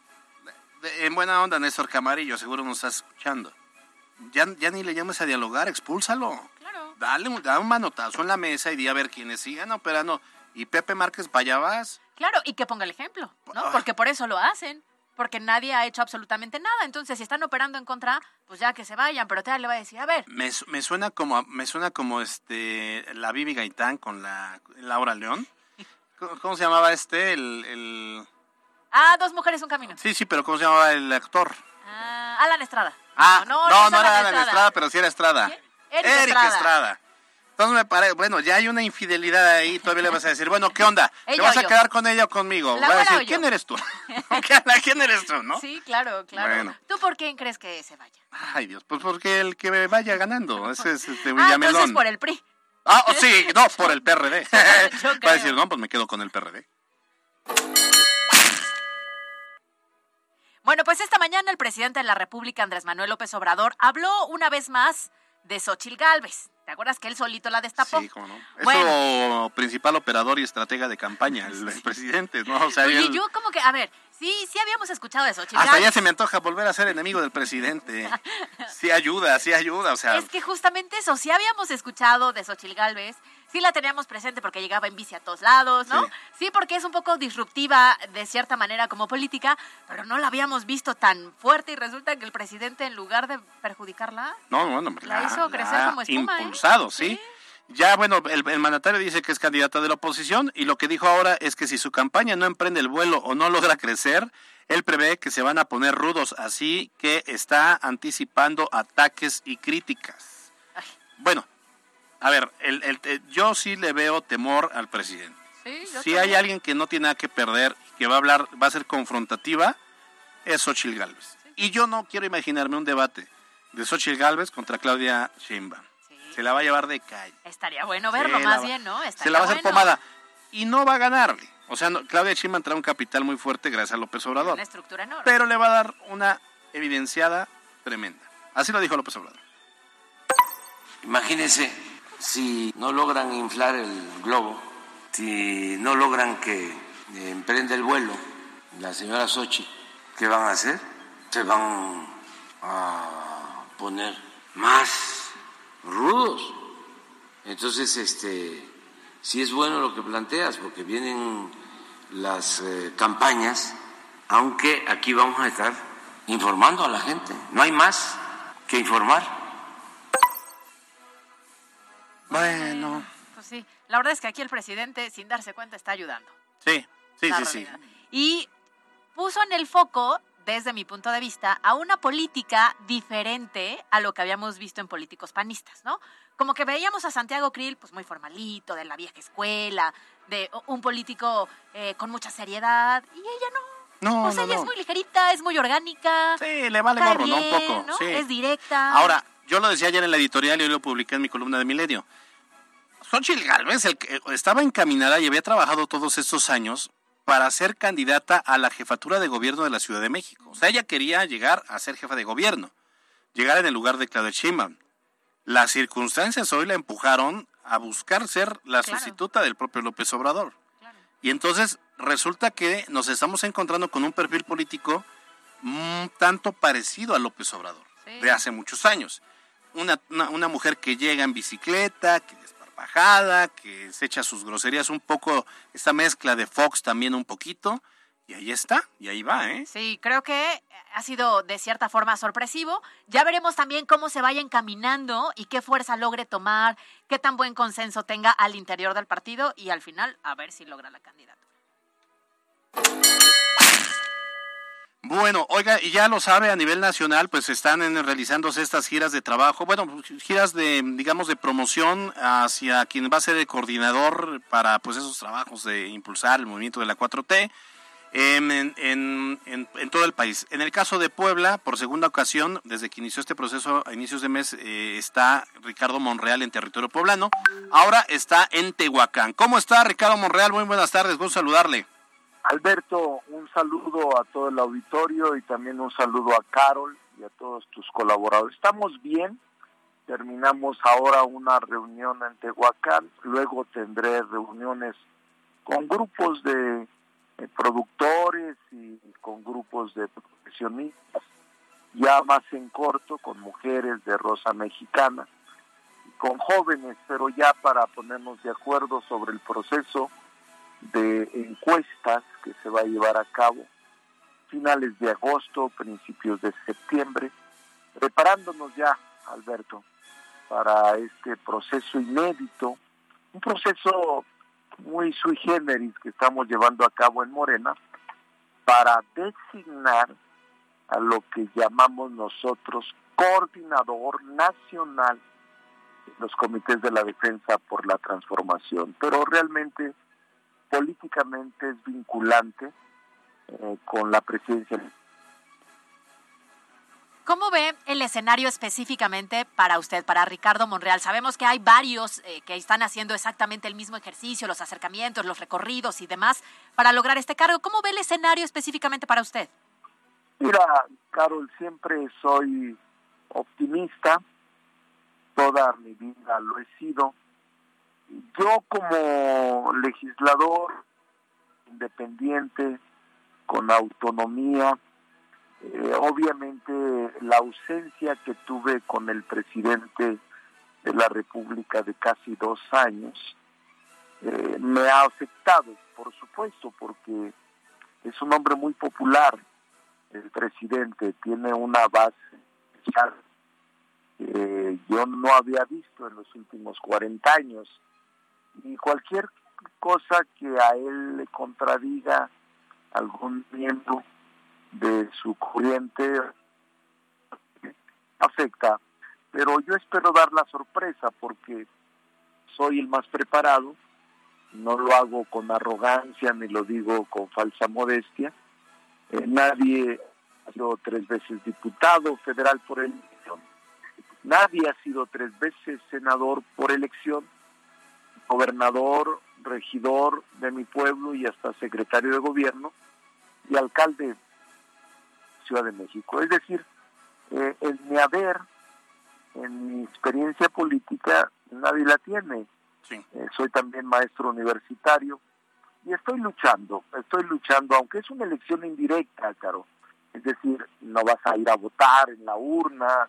en buena onda, Néstor Camarillo, seguro nos estás escuchando. Ya, ya ni le llames a dialogar, expúlsalo. Claro. Dale un, da un manotazo en la mesa y di a ver quiénes sigan operando. Y Pepe Márquez, para allá vas. Claro, y que ponga el ejemplo, ¿no? Porque por eso lo hacen. Porque nadie ha hecho absolutamente nada. Entonces, si están operando en contra, pues ya que se vayan. Pero te le va a decir, a ver. Me, me suena como me suena como este la Bibi Gaitán con la Laura León. ¿Cómo, cómo se llamaba este? El, el- Ah, dos mujeres, un camino. Sí, sí, pero ¿cómo se llamaba el actor? Ah, Alan Estrada. Ah, no, no, es no, era Alan Alan Estrada, pero sí era Estrada. Eric Eric Estrada. Estrada. Entonces me parece, bueno, ya hay una infidelidad ahí, todavía le vas a decir, bueno, ¿qué onda? <laughs> ¿Te vas a quedar con ella o conmigo? ¿La Va a decir? ¿quién eres tú? <laughs> <laughs> ¿Quién eres tú, no? Sí, claro, claro. Bueno. ¿Tú por quién crees que se vaya? Ay, Dios, pues porque el que me vaya ganando, ese es este Ah, entonces por el PRI. Ah, oh, sí, no, por el PRD. Va a decir, no, pues me quedo con el PRD. Bueno, pues esta mañana el presidente de la República, Andrés Manuel López Obrador, habló una vez más de Xochil Gálvez. ¿Te acuerdas que él solito la destapó? Sí, cómo no. Es Bueno. principal operador y estratega de campaña, el, el presidente, ¿no? O sea, Oye, él- yo como que, a ver, sí, sí habíamos escuchado de Xochil hasta ya se me antoja volver a ser enemigo del presidente. <laughs> Sí ayuda, sí ayuda, o sea, Es que justamente eso, sí habíamos escuchado de Xochil Gálvez, sí la teníamos presente porque llegaba en bici a todos lados, ¿no? Sí. Sí. porque es un poco disruptiva de cierta manera como política, pero no la habíamos visto tan fuerte y resulta que el presidente en lugar de perjudicarla, no, La hizo crecer como espuma, ¿eh? impulsado, ¿sí? Ya, bueno, el, el mandatario dice que es candidata de la oposición y lo que dijo ahora es que si su campaña no emprende el vuelo o no logra crecer, él prevé que se van a poner rudos, así que está anticipando ataques y críticas. Bueno, a ver, el, el- el- yo sí le veo temor al presidente. Sí, Si hay alguien que no tiene nada que perder, que va a hablar, va a ser confrontativa, es Xochitl Galvez. Y yo no quiero imaginarme un debate de Xochitl Galvez contra Claudia Sheinbaum. Se la va a llevar de calle. estaría bueno verlo Se más va- bien, ¿no? Se la va a hacer bueno. pomada. Y no va a ganarle. O sea, no- Claudia Sheinbaum trae un capital muy fuerte gracias a López Obrador. Una estructura enorme. Pero le va a dar una evidenciada tremenda. Así lo dijo López Obrador. Imagínense si no logran inflar el globo, si no logran que eh, emprenda el vuelo la señora Sochi, ¿qué van a hacer? Se van a poner más rudos. Entonces, este, sí es bueno lo que planteas, porque vienen las eh, campañas, aunque aquí vamos a estar informando a la gente. No hay más que informar. Bueno. Pues sí, la verdad es que aquí el presidente, sin darse cuenta, está ayudando. Sí, sí, sí, sí. Y puso en el foco, desde mi punto de vista, a una política diferente a lo que habíamos visto en políticos panistas, ¿no? Como que veíamos a Santiago Krill, pues muy formalito, de la vieja escuela, de un político eh, con mucha seriedad, y ella no. No, pues no, ella no. es muy ligerita, es muy orgánica. Sí, le vale gorro, ¿no? Un poco, sí. Es directa. Ahora, yo lo decía ayer en la editorial y hoy lo publiqué en mi columna de Milenio. Xochitl Galvez el que estaba encaminada y había trabajado todos estos años para ser candidata a la jefatura de gobierno de la Ciudad de México. O sea, ella quería llegar a ser jefa de gobierno, llegar en el lugar de Claudia Sheinbaum. Las circunstancias hoy la empujaron a buscar ser la Claro. sustituta del propio López Obrador. Y entonces resulta que nos estamos encontrando con un perfil político un tanto parecido a López Obrador, Sí. de hace muchos años. Una, una, una mujer que llega en bicicleta, que desparpajada, que se echa sus groserías un poco, esta mezcla de Fox también un poquito, y ahí está, y ahí va, ¿eh? Sí, creo que ha sido de cierta forma sorpresivo. Ya veremos también cómo se vaya encaminando y qué fuerza logre tomar, qué tan buen consenso tenga al interior del partido y al final a ver si logra la candidatura. Bueno, oiga, y ya lo sabe, a nivel nacional, pues están realizándose estas giras de trabajo, bueno, giras de, digamos, de promoción hacia quien va a ser el coordinador para, pues, esos trabajos de impulsar el movimiento de la 4T em, en, en- en- en todo el país. En el caso de Puebla, por segunda ocasión, desde que inició este proceso a inicios de mes, eh, está Ricardo Monreal en territorio poblano. Ahora está en Tehuacán. ¿Cómo está Ricardo Monreal? Muy buenas tardes, gusto saludarle. Alberto, un saludo a todo el auditorio y también un saludo a Carol y a todos tus colaboradores. Estamos bien, terminamos ahora una reunión en Tehuacán, luego tendré reuniones con grupos de, productores y con grupos de profesionistas, ya más en corto con mujeres de Rosa Mexicana, con jóvenes, pero ya para ponernos de acuerdo sobre el proceso de encuestas que se va a llevar a cabo finales de agosto, principios de septiembre, preparándonos ya, Alberto, para este proceso inédito, un proceso muy sui generis que estamos llevando a cabo en Morena para designar a lo que llamamos nosotros coordinador nacional de los comités de la defensa por la transformación, pero realmente políticamente es vinculante eh, con la presidencia. ¿Cómo ve el escenario específicamente para usted, para Ricardo Monreal? Sabemos que hay varios eh, que están haciendo exactamente el mismo ejercicio, los acercamientos, los recorridos y demás para lograr este cargo. ¿Cómo ve el escenario específicamente para usted? Mira, Carol, siempre soy optimista, toda mi vida lo he sido. Yo como legislador independiente, con autonomía, eh, obviamente la ausencia que tuve con el presidente de la República de casi dos años eh, me ha afectado, por supuesto, porque es un hombre muy popular, el presidente, tiene una base que yo no había visto en los últimos 40 años y cualquier cosa que a él le contradiga algún miembro de su corriente afecta, pero yo espero dar la sorpresa porque soy el más preparado, no lo hago con arrogancia ni lo digo con falsa modestia. Eh, nadie ha sido tres veces diputado federal por elección, nadie ha sido tres veces senador por elección, gobernador, regidor de mi pueblo y hasta secretario de gobierno y alcalde Ciudad de México. Es decir, eh, en mi haber, en mi experiencia política, nadie la tiene. Eh, soy también maestro universitario y estoy luchando, estoy luchando, aunque es una elección indirecta, Caro. Es decir, no vas a ir a votar en la urna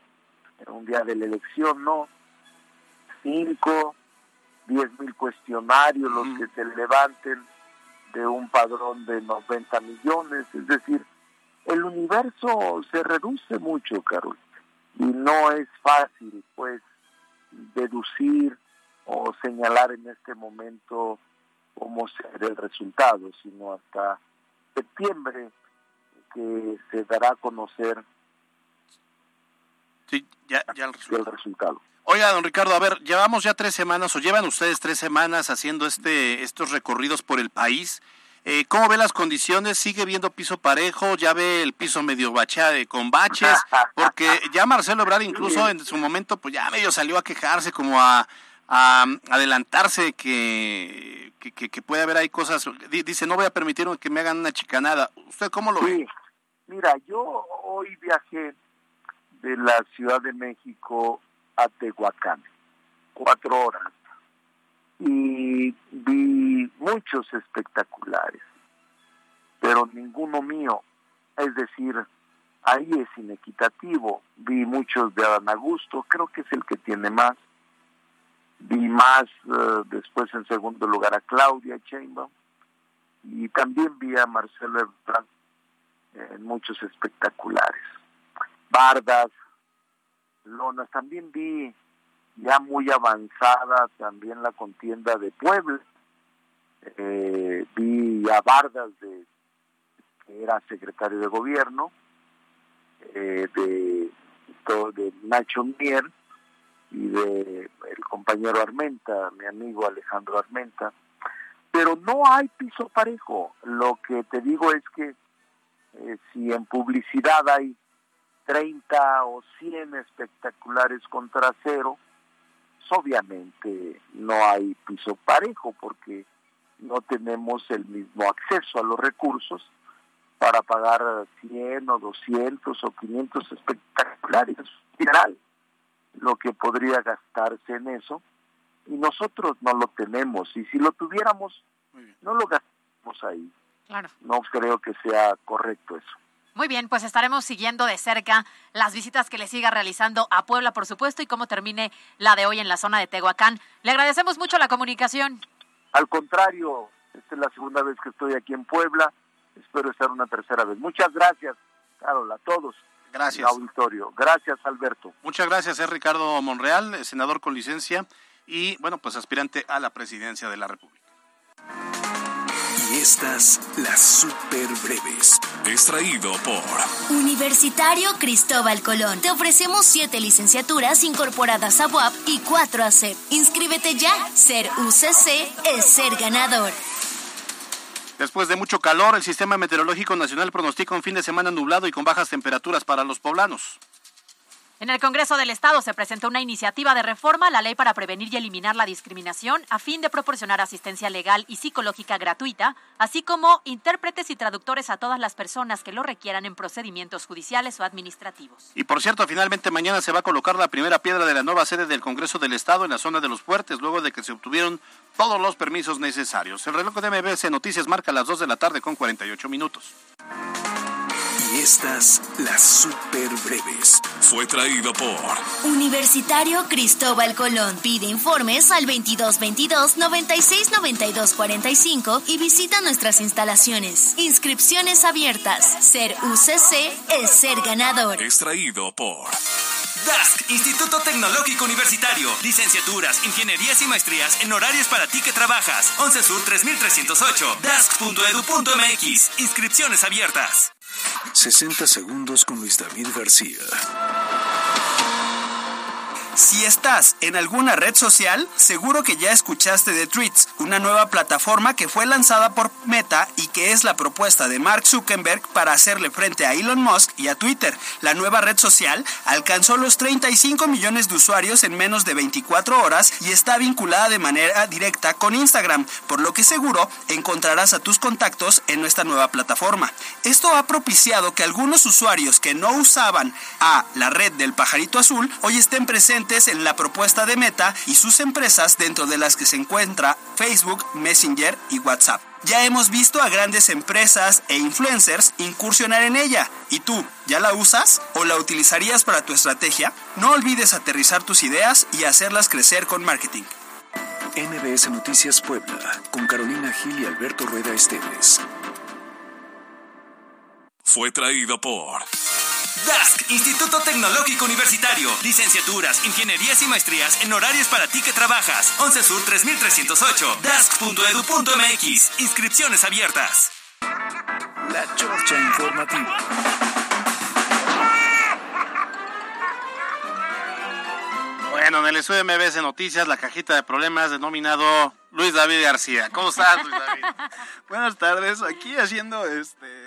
en un día de la elección, no. Cinco, diez mil cuestionarios los que se levanten de un padrón de 90 millones, es decir, el universo se reduce mucho, Carol, y no es fácil, pues, deducir o señalar en este momento cómo será el resultado, sino hasta septiembre que se dará a conocer sí, ya, ya el resultado. Oiga, don Ricardo, a ver, llevamos ya tres semanas o llevan ustedes tres semanas haciendo este estos recorridos por el país. Eh, ¿Cómo ve las condiciones? ¿Sigue viendo piso parejo? ¿Ya ve el piso medio bacheado con baches? Porque ya Marcelo Ebrard incluso en su momento pues ya medio salió a quejarse, como a, adelantarse que, que, puede haber ahí cosas. Dice, no voy a permitir que me hagan una chicanada. ¿Usted cómo lo ve? Mira, yo hoy viajé de la Ciudad de México a Tehuacán, cuatro horas, y vi muchos espectaculares, pero ninguno mío, es decir, ahí es inequitativo, vi muchos de Adán Augusto, creo que es el que tiene más, vi más eh, después en segundo lugar a Claudia Sheinbaum, y también vi a Marcelo Ebrard en muchos espectaculares. Bardas, lonas. También vi ya muy avanzada también la contienda de Puebla. Eh, vi a Vargas, de, que era secretario de gobierno, eh, de, de Nacho Mier y de el compañero Armenta, mi amigo Alejandro Armenta. Pero no hay piso parejo. Lo que te digo es que eh, si en publicidad hay 30 o 100 espectaculares contra cero, pues, obviamente no hay piso parejo porque no tenemos el mismo acceso a los recursos para pagar 100 o 200 o 500 espectaculares, general, lo que podría gastarse en eso, y nosotros no lo tenemos, y si lo tuviéramos, no lo gastamos ahí. No creo que sea correcto eso. Muy bien, pues estaremos siguiendo de cerca las visitas que le siga realizando a Puebla, por supuesto, y cómo termine la de hoy en la zona de Tehuacán. Le agradecemos mucho la comunicación. Al contrario, Esta es la segunda vez que estoy aquí en Puebla. Espero estar una tercera vez. Muchas gracias, Carol, a todos. Gracias. auditorio. Gracias, Alberto. Muchas gracias, es Ricardo Monreal, senador con licencia y, bueno, pues aspirante a la presidencia de la República. Estas, las super breves. Extraído por Universitario Cristóbal Colón. Te ofrecemos siete licenciaturas incorporadas a UAP y cuatro a CEP. Inscríbete ya. Ser UCC es ser ganador. Después de mucho calor, el Sistema Meteorológico Nacional pronostica un fin de semana nublado y con bajas temperaturas para los poblanos. En el Congreso del Estado se presentó una iniciativa de reforma a la ley para prevenir y eliminar la discriminación a fin de proporcionar asistencia legal y psicológica gratuita, así como intérpretes y traductores a todas las personas que lo requieran en procedimientos judiciales o administrativos. Y por cierto, finalmente mañana se va a colocar la primera piedra de la nueva sede del Congreso del Estado en la zona de los fuertes, luego de que se obtuvieron todos los permisos necesarios. El reloj de MBS Noticias marca las 2 de la tarde con 48 minutos. Estas, las super breves. Fue traído por Universitario Cristóbal Colón. Pide informes al 2222 96 92 45 y visita nuestras instalaciones. Inscripciones abiertas. Ser UCC es ser ganador. Extraído por DASC, Instituto Tecnológico Universitario. Licenciaturas, ingenierías y maestrías en horarios para ti que trabajas. 11 Sur 3308. DASC.edu.mx. Inscripciones abiertas. 60 segundos con Luis David García. Si estás en alguna red social, seguro que ya escuchaste de Tweets, una nueva plataforma que fue lanzada por Meta y que es la propuesta de Mark Zuckerberg para hacerle frente a Elon Musk y a Twitter. La nueva red social alcanzó los 35 millones de usuarios en menos de 24 horas y está vinculada de manera directa con Instagram, por lo que seguro encontrarás a tus contactos en nuestra nueva plataforma. Esto ha propiciado que algunos usuarios que no usaban a la red del pajarito azul hoy estén presentes en la propuesta de Meta y sus empresas dentro de las que se encuentra Facebook, Messenger y WhatsApp. Ya hemos visto a grandes empresas e influencers incursionar en ella. ¿Y tú, ya la usas o la utilizarías para tu estrategia? No olvides aterrizar tus ideas y hacerlas crecer con marketing. MBS Noticias Puebla, con Carolina Gil y Alberto Rueda Esteves. Fue traído por DASC, Instituto Tecnológico Universitario. Licenciaturas, ingenierías y maestrías en horarios para ti que trabajas. 11 Sur 3308. DASC.edu.mx. Inscripciones abiertas. La Chorcha Informativa. Bueno, en el estudio de MBS Noticias, la cajita de problemas denominado Luis David García. ¿Cómo estás, Luis David? <laughs> Buenas tardes, aquí haciendo este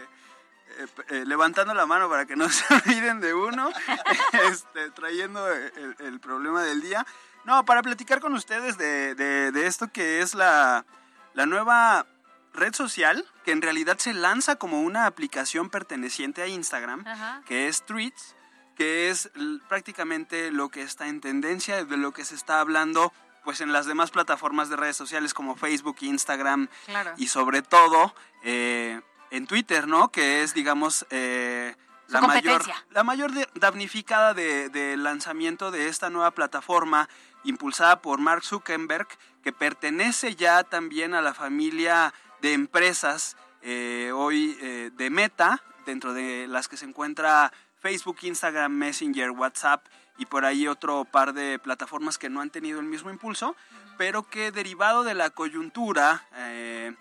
eh, eh, levantando la mano para que no <laughs> se olviden de uno, <laughs> este, trayendo el, el, problema del día. No, para platicar con ustedes de, de, de esto que es la, la, nueva red social, que en realidad se lanza como una aplicación perteneciente a Instagram, Ajá. que es Tweets, que es prácticamente lo que está en tendencia, de lo que se está hablando pues en las demás plataformas de redes sociales como Facebook, Instagram claro. y sobre todo eh, en Twitter, ¿no? Que es, digamos, eh, la, mayor, la mayor damnificada del de lanzamiento de esta nueva plataforma impulsada por Mark Zuckerberg, que pertenece ya también a la familia de empresas eh, hoy eh, de Meta, dentro de las que se encuentra Facebook, Instagram, Messenger, WhatsApp y por ahí otro par de plataformas que no han tenido el mismo impulso, pero que derivado de la coyuntura, eh,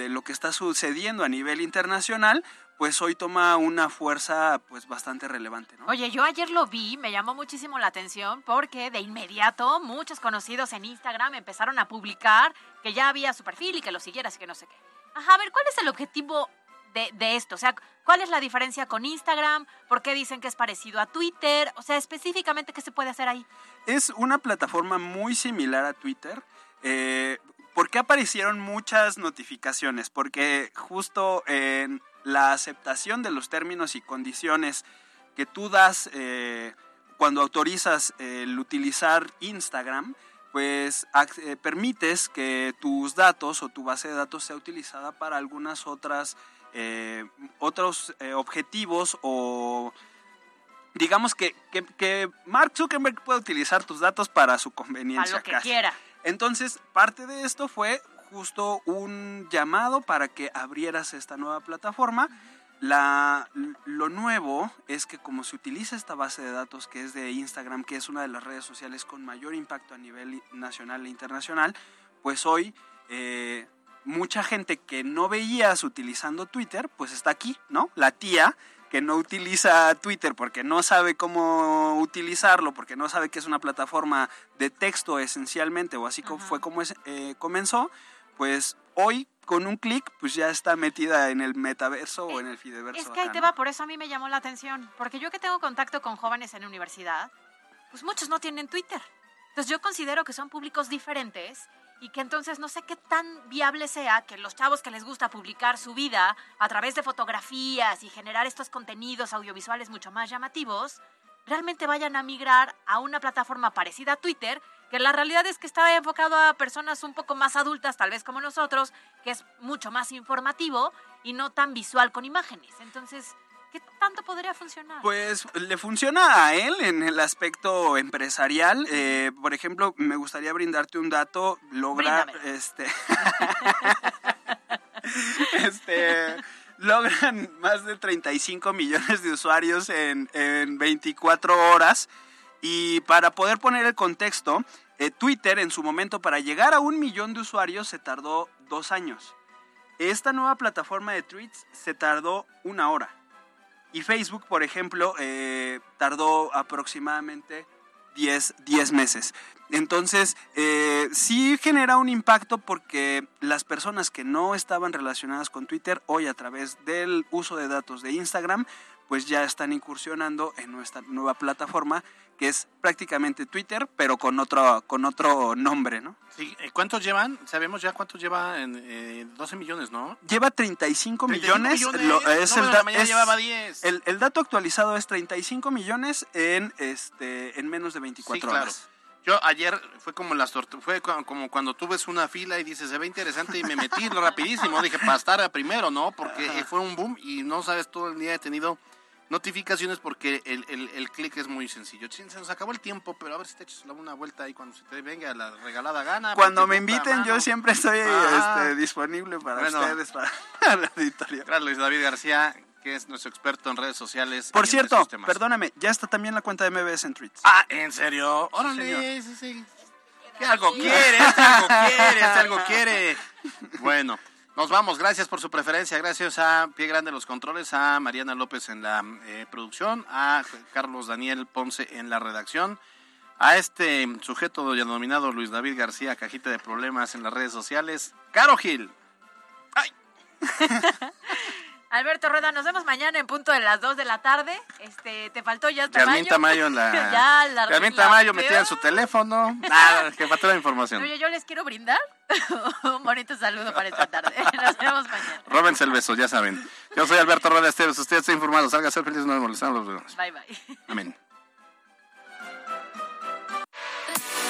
de lo que está sucediendo a nivel internacional, pues hoy toma una fuerza pues bastante relevante. ¿no? Oye, yo ayer lo vi, me llamó muchísimo la atención porque de inmediato muchos conocidos en Instagram empezaron a publicar que ya había su perfil y que lo siguieras y que no sé qué. Ajá, a ver, ¿cuál es el objetivo de, de, esto? O sea, ¿cuál es la diferencia con Instagram? ¿Por qué dicen que es parecido a Twitter? O sea, específicamente, ¿qué se puede hacer ahí? Es una plataforma muy similar a Twitter. Eh, ¿Por qué aparecieron muchas notificaciones? Porque justo en la aceptación de los términos y condiciones que tú das eh, cuando autorizas el utilizar Instagram, pues eh, permites que tus datos o tu base de datos sea utilizada para algunas otras eh, otros eh, objetivos o digamos que, que, que, Mark Zuckerberg puede utilizar tus datos para su conveniencia. Para lo que quiera. Entonces, parte de esto fue justo un llamado para que abrieras esta nueva plataforma. La, lo nuevo es que como se utiliza esta base de datos que es de Instagram, que es una de las redes sociales con mayor impacto a nivel nacional e internacional, pues hoy eh, mucha gente que no veías utilizando Twitter, pues está aquí, ¿no? La tía que no utiliza Twitter porque no sabe cómo utilizarlo, porque no sabe que es una plataforma de texto esencialmente, o así fue como es, eh, comenzó, pues hoy con un clic pues ya está metida en el metaverso o en el fideverso. Es que ahí acá, te ¿no? va, por eso a mí me llamó la atención, porque yo que tengo contacto con jóvenes en universidad, pues muchos no tienen Twitter. Entonces yo considero que son públicos diferentes y que entonces no sé qué tan viable sea que los chavos que les gusta publicar su vida a través de fotografías y generar estos contenidos audiovisuales mucho más llamativos, realmente vayan a migrar a una plataforma parecida a Twitter, que la realidad es que está enfocado a personas un poco más adultas, tal vez como nosotros, que es mucho más informativo y no tan visual con imágenes. Entonces, ¿qué tanto podría funcionar? Pues le funciona a él en el aspecto empresarial. Eh, por ejemplo, me gustaría brindarte un dato. Logra, Bríndamelo. este, <laughs> este, logran más de 35 millones de usuarios en, en 24 horas. Y para poder poner el contexto, eh, Twitter en su momento para llegar a un millón de usuarios se tardó dos años. Esta nueva plataforma de tweets se tardó una hora. Y Facebook, por ejemplo, eh, tardó aproximadamente 10, 10 meses. Entonces, eh, sí genera un impacto porque las personas que no estaban relacionadas con Twitter, hoy a través del uso de datos de Instagram, pues ya están incursionando en nuestra nueva plataforma, que es prácticamente Twitter, pero con otro, con otro nombre, ¿no? Sí, ¿Cuántos llevan? Sabemos ya cuántos lleva en eh, 12 millones, ¿no? Lleva 35 35 millones. millones. lo- es No, el en la da- mañana es- llevaba 10. El, el dato actualizado es 35 millones en, este, en menos de 24 Sí, claro. horas. Yo ayer fue como las fue como cuando tú ves una fila y dices, se ve interesante y me metí <laughs> rapidísimo. Dije, para estar a primero, ¿no? Porque fue un boom y no sabes, todo el día he tenido notificaciones porque el, el, el clic es muy sencillo. Se nos acabó el tiempo, pero a ver si te echas una vuelta ahí cuando se te venga la regalada gana. Cuando me inviten, yo siempre estoy Ajá. este, disponible para Bueno. ustedes, para <laughs> la auditoría. Gracias, Luis David García, que es nuestro experto en redes sociales. Por cierto, perdóname, ya está también la cuenta de MBS en tweets. Ah, ¿en serio? Órale, sí, sí. Que algo quiere, este algo quiere, este algo <laughs> quiere. Bueno, nos vamos. Gracias por su preferencia. Gracias a Pie Grande los controles, a Mariana López en la eh, producción, a Carlos Daniel Ponce en la redacción, a este sujeto denominado Luis David García, cajita de problemas en las redes sociales, Caro Gil. <laughs> Alberto Rueda, nos vemos mañana en punto de las 2 de la tarde. Este, te faltó ya Carmen Tamayo en la... <laughs> ya la Carmen Tamayo metida en su teléfono. Nada, que faltó la información. Oye, yo les quiero brindar <laughs> un bonito saludo para esta tarde. <laughs> Nos vemos mañana. Róbense el beso, ya saben. Yo soy Alberto Rueda Esteves, usted está informado. Salga a ser feliz, no molestamos. Bye bye. Amén.